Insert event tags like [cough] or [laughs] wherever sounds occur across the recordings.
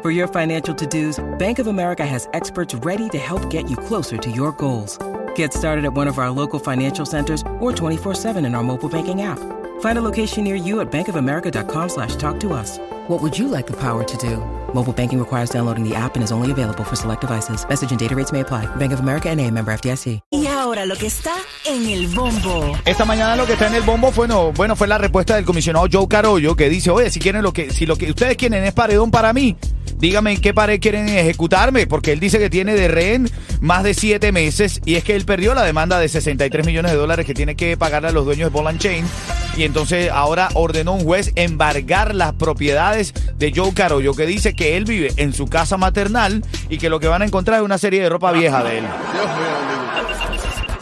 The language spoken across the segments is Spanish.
For your financial to-dos, Bank of America has experts ready to help get you closer to your goals. Get started at one of our local financial centers or 24-7 in our mobile banking app. Find a location near you at bankofamerica.com slash talk to us. What would you like the power to do? Mobile banking requires downloading the app and is only available for select devices. Message and data rates may apply. Bank of America and a member FDIC. Y ahora lo que está en el bombo. Esta mañana lo que está en el bombo fue, no, bueno, fue la respuesta del comisionado Joe Carollo que dice, oye, si quieren lo que, si lo que ustedes quieren es paredón para mí, dígame en qué pared quieren ejecutarme, porque él dice que tiene de rehén más de siete meses y es que él perdió la demanda de 63 millones de dólares que tiene que pagarle a los dueños de Ball Chain y entonces ahora ordenó un juez embargar las propiedades de Joe Carollo que dice que él vive en su casa maternal y que lo que van a encontrar es una serie de ropa vieja de él.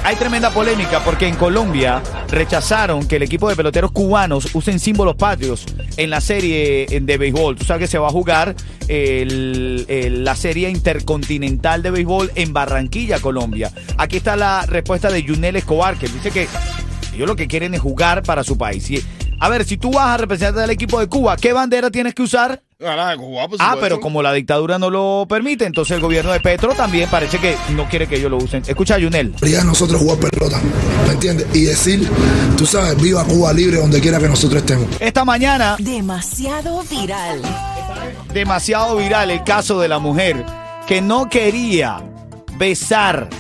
Hay tremenda polémica porque en Colombia rechazaron que el equipo de peloteros cubanos usen símbolos patrios en la serie de béisbol. Tú sabes que se va a jugar la serie intercontinental de béisbol en Barranquilla, Colombia. Aquí está la respuesta de Yunel Escobar, que dice que ellos lo que quieren es jugar para su país. Y, a ver, si tú vas a representar al equipo de Cuba, ¿qué bandera tienes que usar? Ah, pero como la dictadura no lo permite, entonces el gobierno de Petro también parece que no quiere que ellos lo usen. Escucha a Yunel. prioridad de nosotros jugar pelota, ¿me entiendes? Y decir, tú sabes, viva Cuba libre donde quiera que nosotros estemos. Esta mañana Demasiado viral. demasiado viral el caso de la mujer que no quería besar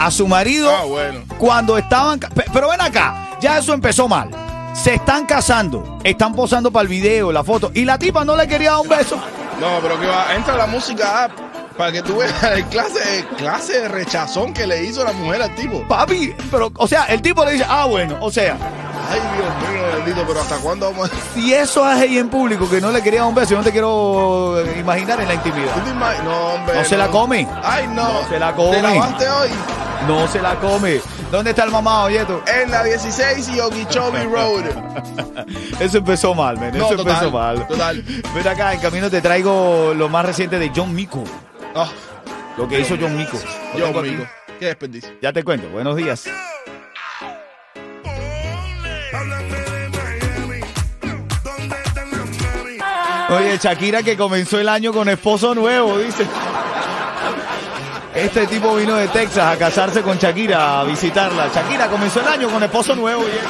a su marido Ah, bueno. cuando estaban... Pero ven acá, ya eso empezó mal. Se están casando, están posando para el video, la foto, y la tipa no le quería dar un beso. No, pero que va, entra la música app para que tú veas el clase, clase de rechazón que le hizo la mujer al tipo. Papi, pero, o sea, el tipo le dice, ah, bueno, o sea, Ay, Dios mío, bendito, pero ¿hasta cuándo vamos a.? [laughs] si eso es ahí en público que no le quería dar un beso, yo no te quiero eh, imaginar en la intimidad. ¿Tú te imag- No, hombre. No se la come. Ay, no. No se la come. ¿Te lavaste hoy? No se la come. ¿Dónde está el mamá, Oyeto? En la 16 y Okeechobee Road. [laughs] Eso empezó mal, men. No, Eso total, empezó mal. total. Ven acá, en camino te traigo lo más reciente de John Mico. Ah, Lo que hizo John Mico. Aquí. mío. Qué desperdicio. Ya te cuento. Buenos días. Oye, Shakira que comenzó el año con esposo nuevo, dice. Este tipo vino de Texas a casarse con Shakira, a visitarla. Shakira comenzó el año con esposo nuevo. oye.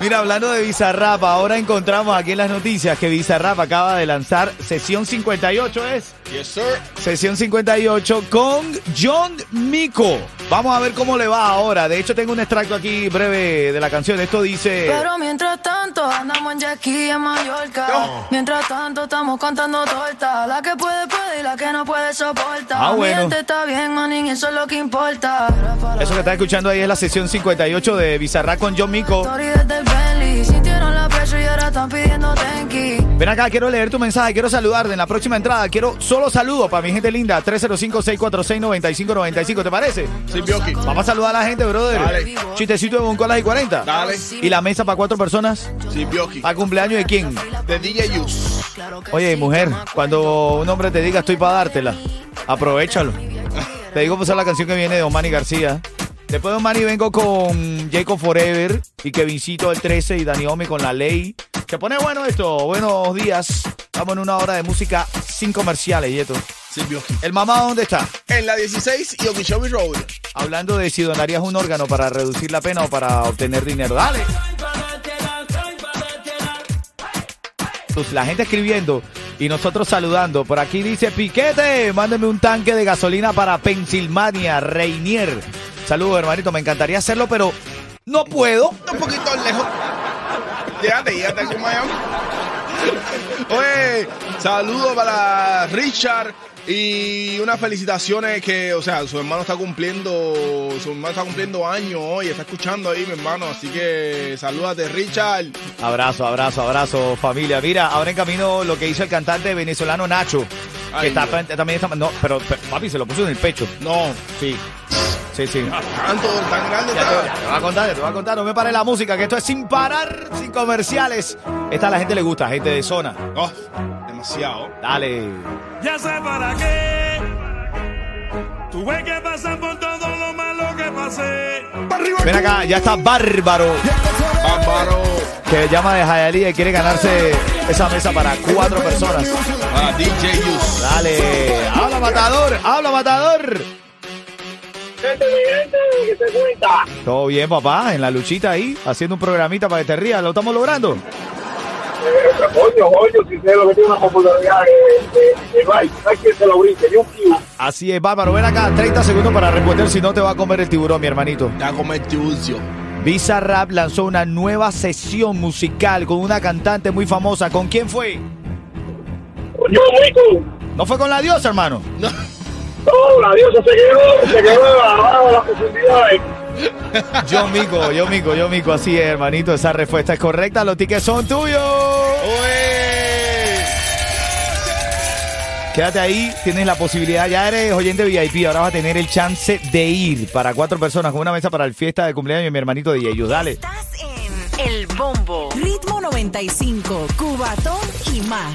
Mira, hablando de Bizarrap, ahora encontramos aquí en las noticias que Bizarrap acaba de lanzar sesión 58, ¿es? Yes, sir. Sesión 58 con John Mico. Vamos a ver cómo le va ahora. De hecho, tengo un extracto aquí breve de la canción. Esto dice... Pero mientras tanto andamos en jet ski en Mallorca. No. Mientras tanto estamos contando torta. La que puede puede y la que no puede soporta. Ah, bueno. Mi gente está bien, manín, eso es lo que importa. Eso que estás escuchando ahí es la sesión 58 de Bizarrap con John Mico. Y ahora están pidiendo tenki. Ven acá, quiero leer tu mensaje, quiero saludarte en la próxima entrada. Quiero solo saludos para mi gente linda. 305-646-9595. ¿Te parece? Sí, Bioki. Vamos a saludar a la gente, brother. Dale. Chistecito de Boncolas y 40. Dale. ¿Y la mesa para cuatro personas? Sí, Bioki. ¿Para cumpleaños de quién? De DJ Use. Oye, mujer, cuando un hombre te diga estoy para dártela, aprovechalo. Te digo pasar la canción que viene de Omani García. Después de Omani vengo con Jacob Forever y Kevincito el 13 y Dani Omi con La Ley. Se pone bueno esto. Buenos días. Estamos en una hora de música sin comerciales, Yeto. Bioki. ¿El mamá dónde está? En la 16 y Okeechobee Road. Hablando de si donarías un órgano para reducir la pena o para obtener dinero. Dale. Pues la gente escribiendo y nosotros saludando. Por aquí dice Piquete, mándeme un tanque de gasolina para Pensilvania, Reinier. Saludos, hermanito. Me encantaría hacerlo, pero no puedo. Un poquito lejos. Llévate, llévate aquí en Miami. Oye, que saludo para Richard y unas felicitaciones que, o sea, su hermano está cumpliendo, su hermano está cumpliendo años hoy, está escuchando ahí, mi hermano, así que salúdate, Richard. Abrazo, abrazo, abrazo, familia. Mira, ahora en camino lo que hizo el cantante venezolano Nacho. Que está, también está. No, pero, pero, papi, se lo puso en el pecho. No, Sí. Sí, sí. tanto, tan grande Ya te, está. te voy a contar, te voy a contar. No me pare la música, que esto es sin parar, sin comerciales. Esta a la gente le gusta, gente de zona. Oh, demasiado. Dale. Ya sé para qué. Tuve que pasar por todo lo malo que pasé. Ven acá, ya está Bárbaro, Bárbaro. que llama de Hialeah y quiere ganarse esa mesa para cuatro personas. Para DJ Yus. Dale. Habla, matador, habla, matador. Todo bien, papá, en la luchita ahí, haciendo un programita para que te rías. ¿Lo estamos logrando? Coño, coño, si sé lo que tiene una popularidad de, de, de Bryce, no hay quien se lo brinque, ni un kiwi. Así es, Bárbaro. Ven acá, 30 segundos para responder, si no te va a comer el tiburón, mi hermanito. Ya come tiburcio. Visa Rap lanzó una nueva sesión musical con una cantante muy famosa. ¿Con quién fue? Mico, No fue con la diosa, hermano. No. No, la diosa se quedó, se quedó abajo de las [laughs] profundidades. Yo mico, yo mico, yo mico. Así es, hermanito. Esa respuesta es correcta. Los tickets son tuyos. ¡Oye! Quédate ahí, tienes la posibilidad. Ya eres oyente VIP. Ahora vas a tener el chance de ir para cuatro personas con una mesa para el fiesta de cumpleaños de mi hermanito de ellos. Dale. Estás en El Bombo. Ritmo 95, Cubatón y más.